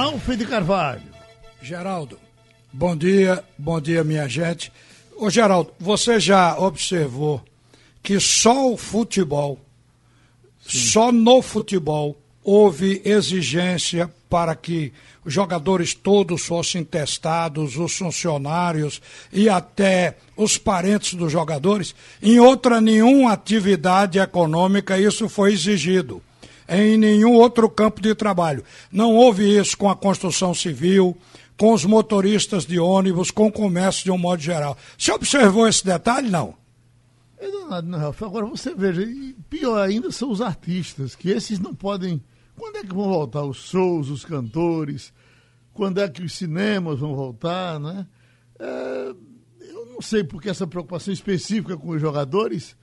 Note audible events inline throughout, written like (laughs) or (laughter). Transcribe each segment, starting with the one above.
Ralf de Carvalho. Geraldo, bom dia, bom dia, minha gente. Ô Geraldo, você já observou que só o futebol, Sim. só no futebol, houve exigência para que os jogadores todos fossem testados, os funcionários e até os parentes dos jogadores. Em outra nenhuma atividade econômica isso foi exigido. Em nenhum outro campo de trabalho. Não houve isso com a construção civil, com os motoristas de ônibus, com o comércio de um modo geral. Você observou esse detalhe, não? É não. Agora você veja, pior ainda são os artistas, que esses não podem. Quando é que vão voltar os shows, os cantores? Quando é que os cinemas vão voltar, né? É, eu não sei por que essa preocupação específica com os jogadores,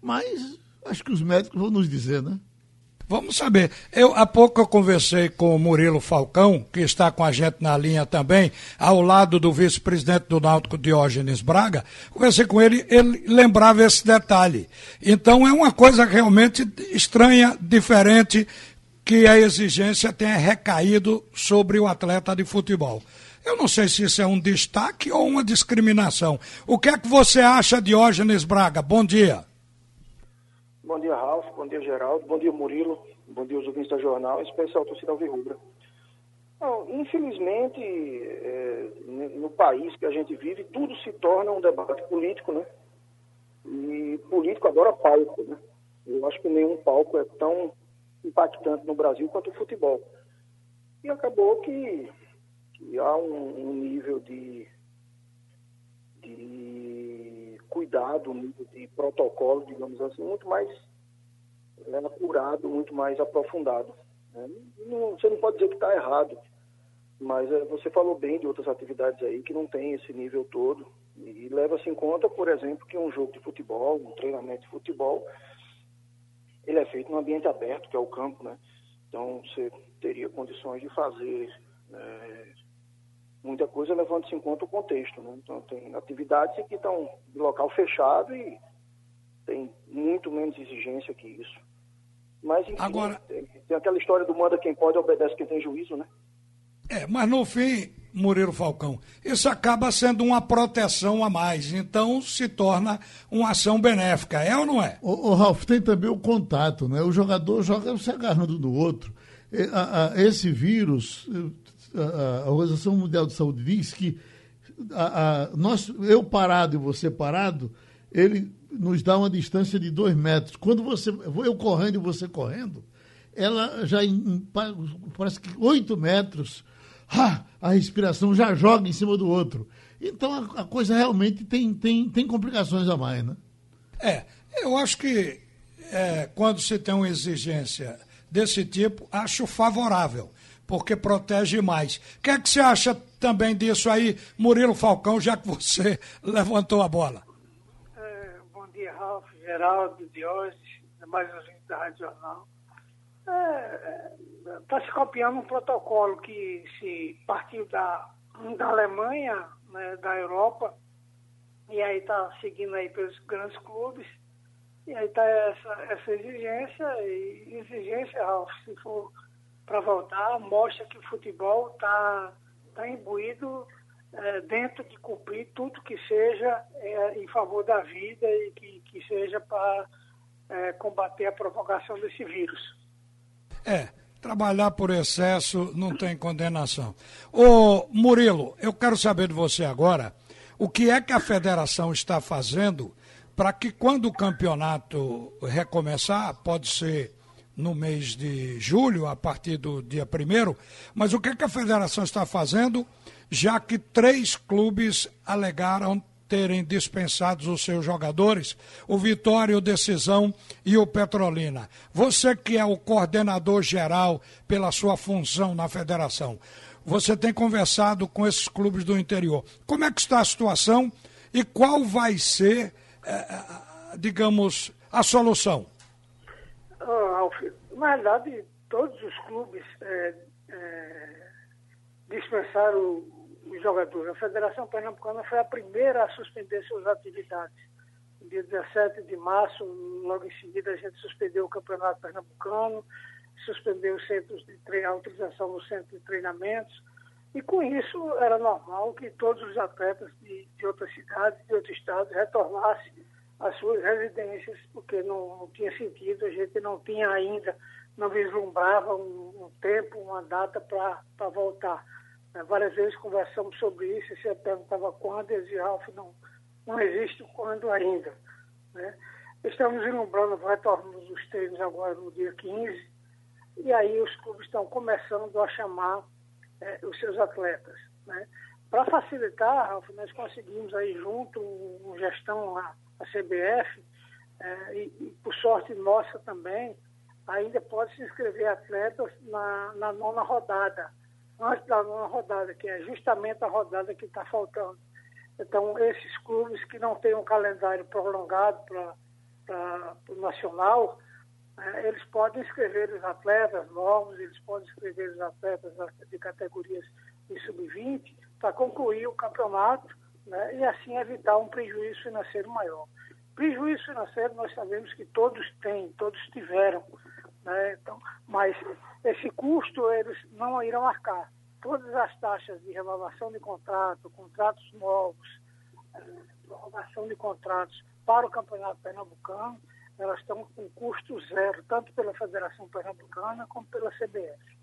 mas acho que os médicos vão nos dizer, né? Vamos saber. Eu, há pouco eu conversei com o Murilo Falcão, que está com a gente na linha também, ao lado do vice-presidente do Náutico Diógenes Braga. Conversei com ele, ele lembrava esse detalhe. Então é uma coisa realmente estranha, diferente, que a exigência tenha recaído sobre o atleta de futebol. Eu não sei se isso é um destaque ou uma discriminação. O que é que você acha, Diógenes Braga? Bom dia. Bom dia, Ralf. Bom dia, Geraldo. Bom dia, Murilo. Bom dia, os ouvintes da jornal, em especial a torcida Alvirrubra. Infelizmente, é, no país que a gente vive, tudo se torna um debate político, né? E político adora palco, né? Eu acho que nenhum palco é tão impactante no Brasil quanto o futebol. E acabou que, que há um, um nível de, de cuidado, de protocolo, digamos assim, muito mais né, apurado, muito mais aprofundado. Né? Não, você não pode dizer que está errado, mas é, você falou bem de outras atividades aí que não tem esse nível todo. E leva-se em conta, por exemplo, que um jogo de futebol, um treinamento de futebol, ele é feito num ambiente aberto, que é o campo, né? Então você teria condições de fazer é, muita coisa levando-se em conta o contexto, né? Então tem atividades que estão de local fechado e tem muito menos exigência que isso. Mas, enfim, Agora... tem, tem aquela história do manda quem pode, obedece quem tem juízo, né? É, mas no fim, Murilo Falcão, isso acaba sendo uma proteção a mais, então se torna uma ação benéfica, é ou não é? O, o Ralf, tem também o contato, né? O jogador joga se agarrando do outro. Esse vírus, a Organização Mundial de Saúde diz que a, a, nós, eu parado e você parado, ele nos dá uma distância de dois metros. Quando você, eu correndo e você correndo, ela já em, parece que oito metros, a respiração já joga em cima do outro. Então a, a, coisa realmente tem, tem, tem complicações a mais, né? É, eu acho que é, quando se tem uma exigência desse tipo, acho favorável, porque protege mais. O que é que você acha também disso aí, Murilo Falcão, já que você (laughs) levantou a bola? Ralf, Geraldo, Diógenes, mais os da Rádio Jornal. Está é, é tá se copiando um protocolo que se partiu da, da Alemanha, né, da Europa, e aí está seguindo aí pelos grandes clubes, e aí está essa, essa exigência, e exigência, Ralf, se for para voltar, mostra que o futebol está tá imbuído é, dentro de cumprir tudo que seja é, em favor da vida e que, que seja para é, combater a provocação desse vírus. É, trabalhar por excesso não tem condenação. Ô Murilo, eu quero saber de você agora o que é que a federação está fazendo para que quando o campeonato recomeçar, pode ser no mês de julho, a partir do dia primeiro, mas o que, que a federação está fazendo já que três clubes alegaram terem dispensados os seus jogadores, o Vitória, o Decisão e o Petrolina. Você que é o coordenador geral pela sua função na federação, você tem conversado com esses clubes do interior. Como é que está a situação e qual vai ser, eh, digamos, a solução? Oh, na verdade, todos os clubes é, é, dispensaram os jogadores. A Federação Pernambucana foi a primeira a suspender suas atividades. No dia 17 de março, logo em seguida, a gente suspendeu o Campeonato Pernambucano, suspender os centros de tre... a utilização do centro de treinamentos. E com isso era normal que todos os atletas de, de outras cidades, de outros estados, retornassem às suas residências, porque não, não tinha sentido, a gente não tinha ainda, não vislumbrava um, um tempo, uma data para voltar. É, várias vezes conversamos sobre isso, e você perguntava quando, e dizia, Ralf, não, não existe quando ainda. Né? Estamos vislumbrando o retorno dos treinos agora no dia 15, e aí os clubes estão começando a chamar é, os seus atletas. Né? Para facilitar, Ralf, nós conseguimos aí junto uma gestão, a, a CBF, é, e, e, por sorte nossa também, ainda pode se inscrever atletas na, na nona rodada, antes da nona rodada, que é justamente a rodada que está faltando. Então, esses clubes que não têm um calendário prolongado para o nacional, é, eles podem inscrever os atletas novos, eles podem inscrever os atletas de categorias de sub-20 para concluir o campeonato né, e assim evitar um prejuízo financeiro maior. Prejuízo financeiro nós sabemos que todos têm, todos tiveram, né, então, mas esse custo eles não irão arcar. Todas as taxas de renovação de contrato, contratos novos, renovação de contratos para o Campeonato Pernambucano, elas estão com custo zero, tanto pela Federação Pernambucana como pela CBF.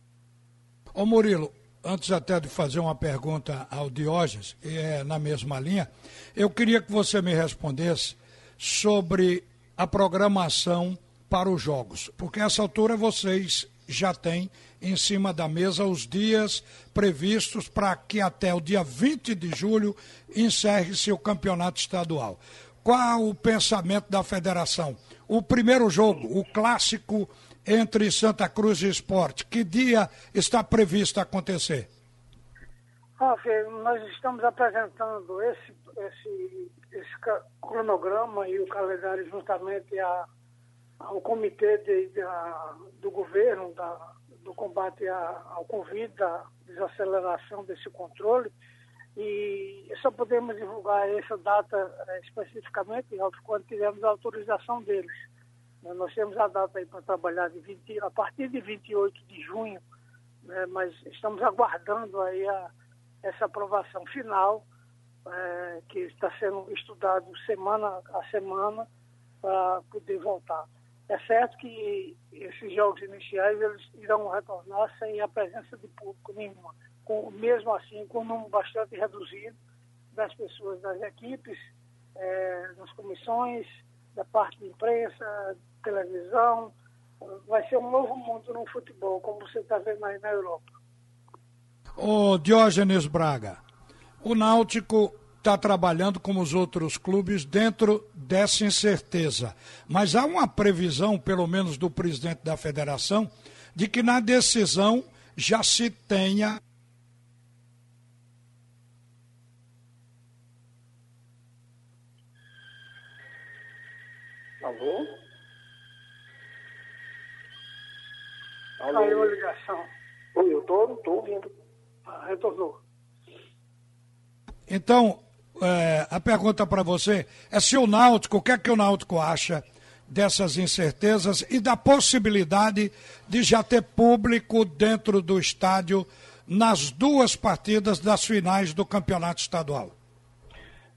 Ô Murilo, antes até de fazer uma pergunta ao Diógenes, é na mesma linha, eu queria que você me respondesse sobre a programação para os jogos, porque essa altura vocês já têm em cima da mesa os dias previstos para que até o dia 20 de julho encerre-se o campeonato estadual. Qual o pensamento da federação? O primeiro jogo, o clássico entre Santa Cruz e Esporte, que dia está previsto acontecer? Nós estamos apresentando esse, esse, esse cronograma e o calendário juntamente a, ao comitê de, de, a, do governo da, do combate a, ao Covid, da desaceleração desse controle, e só podemos divulgar essa data eh, especificamente quando tivermos a autorização deles. Né, nós temos a data aí para trabalhar de 20, a partir de 28 de junho, né, mas estamos aguardando aí a, essa aprovação final, é, que está sendo estudado semana a semana para poder voltar. É certo que esses jogos iniciais eles irão retornar sem a presença de público nenhuma com, mesmo assim com um número bastante reduzido das pessoas das equipes, é, comissões, da parte de imprensa, televisão. Vai ser um novo mundo no futebol, como você está vendo aí na Europa. Ô Diógenes Braga, o Náutico está trabalhando como os outros clubes dentro dessa incerteza. Mas há uma previsão, pelo menos do presidente da federação, de que na decisão já se tenha Alô? Alô? Caiu a ligação. Oi, eu tô, tô ouvindo. Ah, retornou. Então, é, a pergunta para você é se o Náutico, o que é que o Náutico acha dessas incertezas e da possibilidade de já ter público dentro do estádio nas duas partidas das finais do campeonato estadual?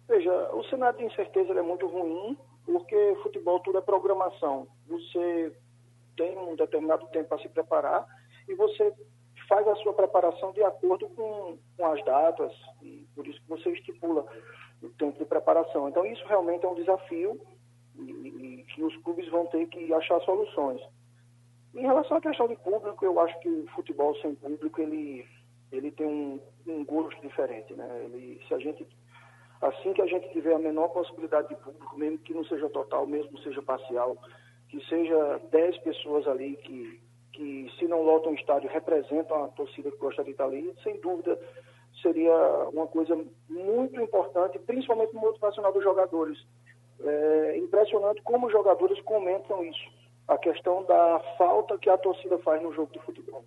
Veja, o cenário de incerteza é muito ruim porque futebol tudo é programação. Você tem um determinado tempo para se preparar e você faz a sua preparação de acordo com, com as datas, e por isso que você estipula o tempo de preparação. Então, isso realmente é um desafio e, que os clubes vão ter que achar soluções. Em relação à questão de público, eu acho que o futebol sem público, ele, ele tem um, um gosto diferente, né? Ele, se a gente Assim que a gente tiver a menor possibilidade de público, mesmo que não seja total, mesmo que seja parcial, que seja 10 pessoas ali que, que se não lotam o estádio, representam a torcida que gosta de estar ali, sem dúvida seria uma coisa muito importante, principalmente no motivacional dos jogadores. É impressionante como os jogadores comentam isso, a questão da falta que a torcida faz no jogo de futebol.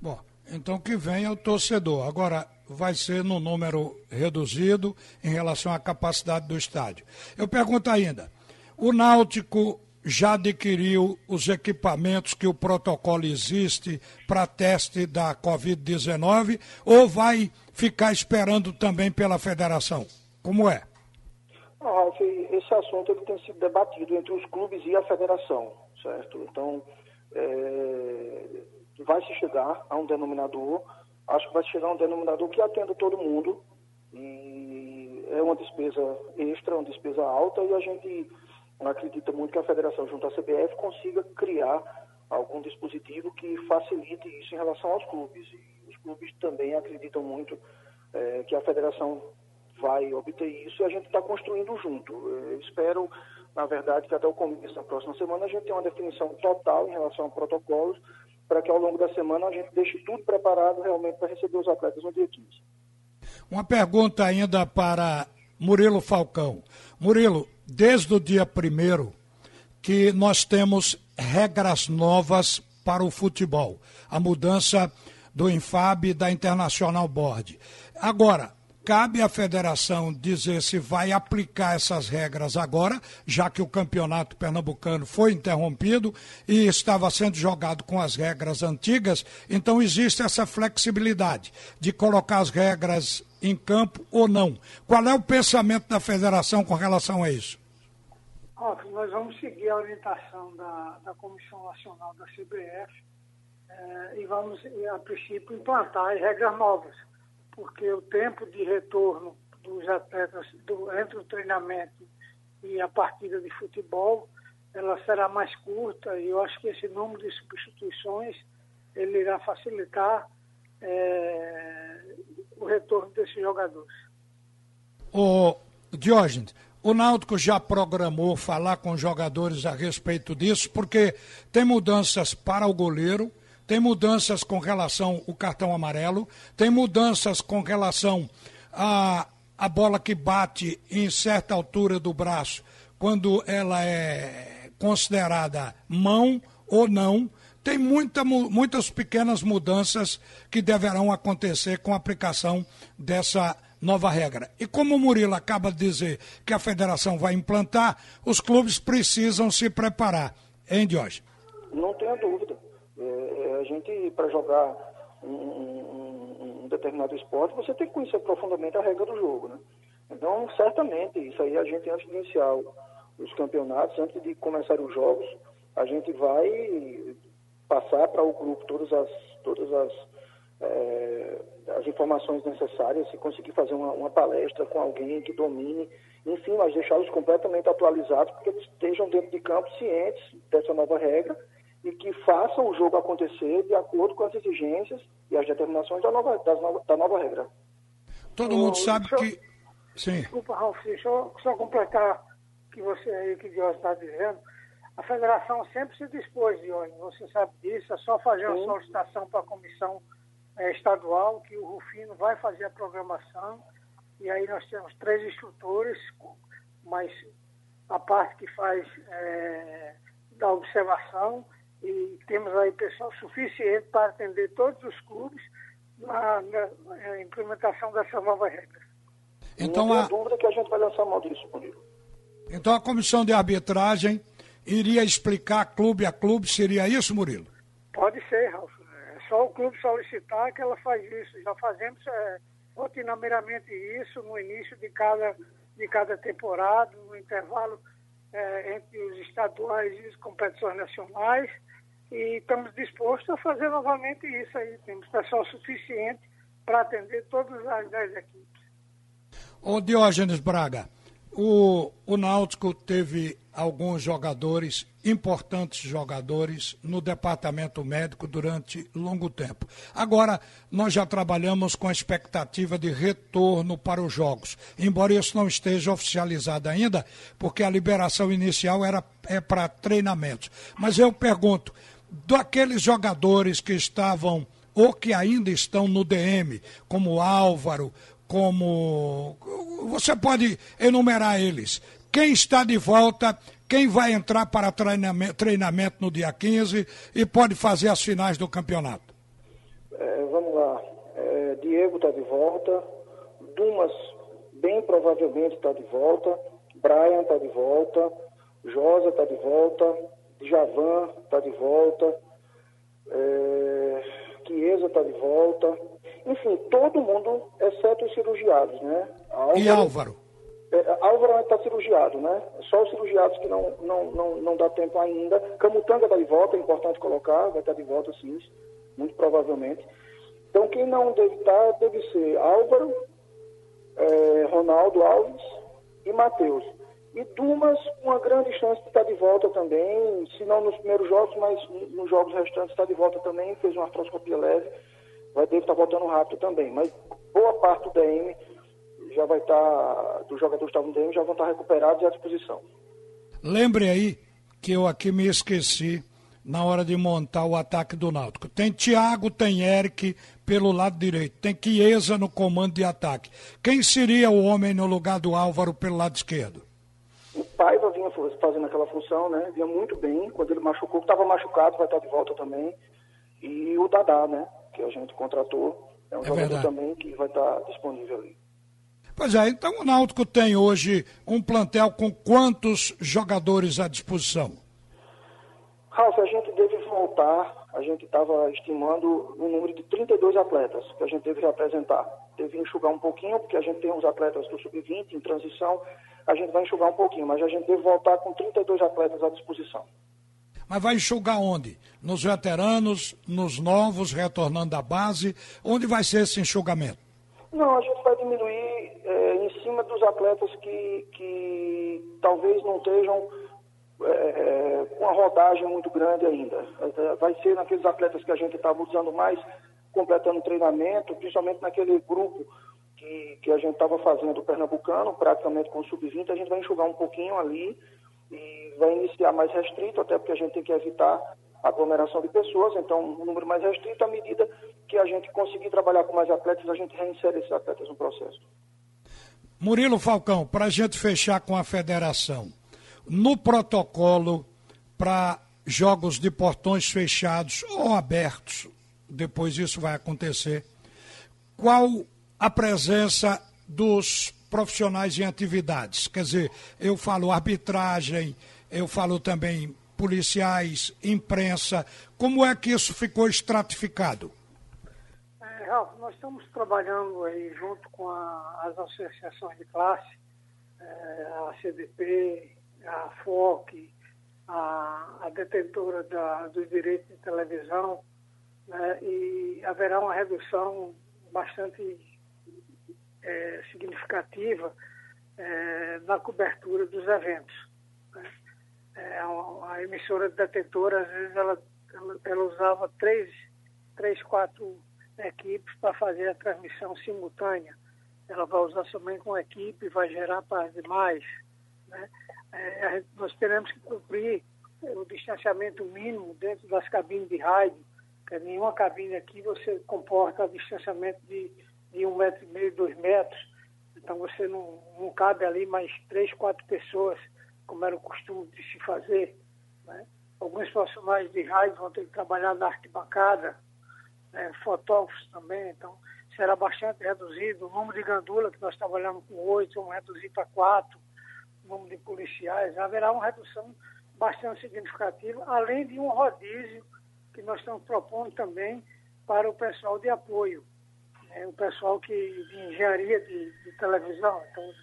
Bom, então que venha o torcedor. Agora, vai ser no número reduzido em relação à capacidade do estádio. Eu pergunto ainda: o Náutico já adquiriu os equipamentos que o protocolo existe para teste da Covid-19 ou vai ficar esperando também pela federação? Como é? Ralf, esse assunto ele tem sido debatido entre os clubes e a federação, certo? Então, é, vai se chegar a um denominador, acho que vai chegar um denominador que atenda todo mundo, e é uma despesa extra, uma despesa alta, e a gente acredita muito que a federação, junto à CBF, consiga criar algum dispositivo que facilite isso em relação aos clubes. E os clubes também acreditam muito é, que a federação vai obter isso e a gente está construindo junto. Eu espero, na verdade, que até o começo da próxima semana a gente tenha uma definição total em relação a protocolos, para que ao longo da semana a gente deixe tudo preparado realmente para receber os atletas no dia 15. Uma pergunta ainda para Murilo Falcão. Murilo, desde o dia primeiro que nós temos regras novas para o futebol. A mudança do Infab da International Board. Agora, cabe à federação dizer se vai aplicar essas regras agora, já que o campeonato pernambucano foi interrompido e estava sendo jogado com as regras antigas, então existe essa flexibilidade de colocar as regras em campo ou não. Qual é o pensamento da federação com relação a isso? nós vamos seguir a orientação da, da Comissão Nacional da CBF eh, e vamos, a princípio, implantar as regras novas porque o tempo de retorno dos atletas do, entre o treinamento e a partida de futebol ela será mais curta e eu acho que esse número de substituições ele irá facilitar é, o retorno desses jogadores. O Diógenes, o Náutico já programou falar com os jogadores a respeito disso, porque tem mudanças para o goleiro, tem mudanças com relação ao cartão amarelo, tem mudanças com relação a a bola que bate em certa altura do braço, quando ela é considerada mão ou não, tem muita, muitas pequenas mudanças que deverão acontecer com a aplicação dessa nova regra. E como o Murilo acaba de dizer que a federação vai implantar, os clubes precisam se preparar. Hein, Diógenes? Não tenha dúvida gente, para jogar um, um, um, determinado esporte, você tem que conhecer profundamente a regra do jogo, né? Então, certamente, isso aí a gente, antes de iniciar os campeonatos, antes de começar os jogos, a gente vai passar para o grupo todas as, todas as, é, as informações necessárias, se conseguir fazer uma, uma, palestra com alguém que domine, enfim, mas deixá-los completamente atualizados, porque estejam dentro de campo cientes dessa nova regra e que façam o jogo acontecer de acordo com as exigências e as determinações da nova, nova da nova regra. Todo mundo sabe que. Sim. Desculpa, Ralf, deixa eu só completar que você aí, que Deus está dizendo. A federação sempre se dispôs, Diógenes, você sabe disso, é só fazer Sim. uma solicitação para a comissão é, estadual, que o Rufino vai fazer a programação, e aí nós temos três instrutores, mas a parte que faz é, da observação, e temos aí pessoal suficiente para atender todos os clubes na, na implementação dessa nova regra. Então, Não a... dúvida que a gente vai lançar mão disso, Murilo. Então a comissão de arbitragem iria explicar clube a clube, seria isso, Murilo? Pode ser, Ralf. É só o clube solicitar que ela faz isso. Já fazemos é, rotineiramente isso no início de cada, de cada temporada, no intervalo é, entre os estaduais e as competições nacionais e estamos dispostos a fazer novamente isso aí. Temos pessoal suficiente para atender todas as 10 equipes. Ô Diógenes Braga, o, o Náutico teve alguns jogadores, importantes jogadores, no departamento médico durante longo tempo. Agora, nós já trabalhamos com a expectativa de retorno para os jogos, embora isso não esteja oficializado ainda, porque a liberação inicial era é para treinamentos. Mas eu pergunto, daqueles jogadores que estavam ou que ainda estão no DM, como Álvaro, como. Você pode enumerar eles. Quem está de volta, quem vai entrar para treinamento, treinamento no dia 15 e pode fazer as finais do campeonato? É, vamos lá. É, Diego está de volta. Dumas, bem provavelmente, está de volta. Brian está de volta. Josa está de volta, Javan está de volta, é, Chiesa está de volta. Enfim, todo mundo, exceto os cirurgiados, né? Álvaro, e Álvaro? É, Álvaro está cirurgiado, né? Só os cirurgiados que não, não, não, não dá tempo ainda. Camutanga está de volta, é importante colocar, vai estar tá de volta sim, muito provavelmente. Então quem não deve estar deve ser Álvaro, é, Ronaldo Alves e Matheus. E Dumas, uma grande chance de estar de volta também, se não nos primeiros jogos, mas nos jogos restantes está de volta também, fez uma artroscopia leve, vai deve estar voltando rápido também. Mas boa parte do DM já vai estar, dos jogadores que estavam no DM já vão estar recuperados e à disposição. Lembre aí que eu aqui me esqueci na hora de montar o ataque do Náutico. Tem Thiago, tem Eric pelo lado direito, tem Chiesa no comando de ataque. Quem seria o homem no lugar do Álvaro pelo lado esquerdo? O Paiva vinha fazendo aquela função, né? Vinha muito bem. Quando ele machucou, estava machucado, vai estar de volta também. E o Dadá, né? Que a gente contratou. É um é jogador verdade. também que vai estar disponível ali. Pois é, então o Náutico tem hoje um plantel com quantos jogadores à disposição? Ralf, a gente deve voltar, a gente estava estimando um número de 32 atletas que a gente deve representar. Deve enxugar um pouquinho, porque a gente tem uns atletas do sub-20 em transição, a gente vai enxugar um pouquinho, mas a gente deve voltar com 32 atletas à disposição. Mas vai enxugar onde? Nos veteranos, nos novos, retornando da base? Onde vai ser esse enxugamento? Não, a gente vai diminuir é, em cima dos atletas que, que talvez não estejam é, com uma rodagem muito grande ainda. Vai ser naqueles atletas que a gente estava usando mais, completando treinamento, principalmente naquele grupo que, que a gente estava fazendo o Pernambucano, praticamente com o Sub-20, a gente vai enxugar um pouquinho ali e vai iniciar mais restrito, até porque a gente tem que evitar aglomeração de pessoas, então um número mais restrito, à medida que a gente conseguir trabalhar com mais atletas, a gente reinsere esses atletas no processo. Murilo Falcão, para a gente fechar com a federação, no protocolo para jogos de portões fechados ou abertos, depois isso vai acontecer, qual a presença dos profissionais em atividades. Quer dizer, eu falo arbitragem, eu falo também policiais, imprensa. Como é que isso ficou estratificado? É, Ralf, nós estamos trabalhando aí junto com a, as associações de classe, é, a CDP, a FOC, a, a detentora da, dos direitos de televisão, né, e haverá uma redução bastante é, significativa é, na cobertura dos eventos. Né? É, a, a, emissora detetora, às vezes, ela, ela, ela, usava três, três, quatro equipes para fazer a transmissão simultânea. Ela vai usar somente uma equipe, vai gerar para as demais. Né? É, nós teremos que cumprir o distanciamento mínimo dentro das cabines de rádio, que nenhuma cabine aqui você comporta distanciamento de de um metro e meio, dois metros. Então você não, não cabe ali mais três, quatro pessoas, como era o costume de se fazer. Né? Alguns profissionais de rádio vão ter que trabalhar na arquibancada, né? fotógrafos também, então será bastante reduzido. O número de gandula, que nós trabalhamos com oito, vamos reduzir para quatro. O número de policiais, haverá uma redução bastante significativa, além de um rodízio que nós estamos propondo também para o pessoal de apoio é o pessoal que, de engenharia de, de, televisão. Então,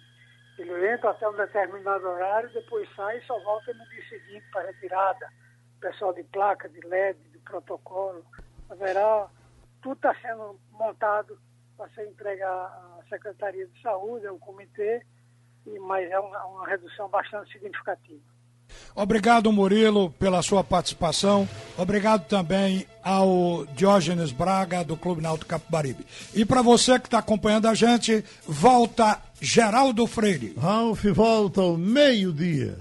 ele entra até um determinado horário, depois sai e só volta no dia seguinte para retirada. O pessoal de placa, de LED, de protocolo. Haverá, tudo está sendo montado para ser entregue à Secretaria de Saúde, ao comitê, mas é uma, uma redução bastante significativa. Obrigado, Murilo, pela sua participação. Obrigado também ao Diógenes Braga, do Clube Náutico Capibaribe. E para você que está acompanhando a gente, volta Geraldo Freire. Ralf volta ao meio-dia.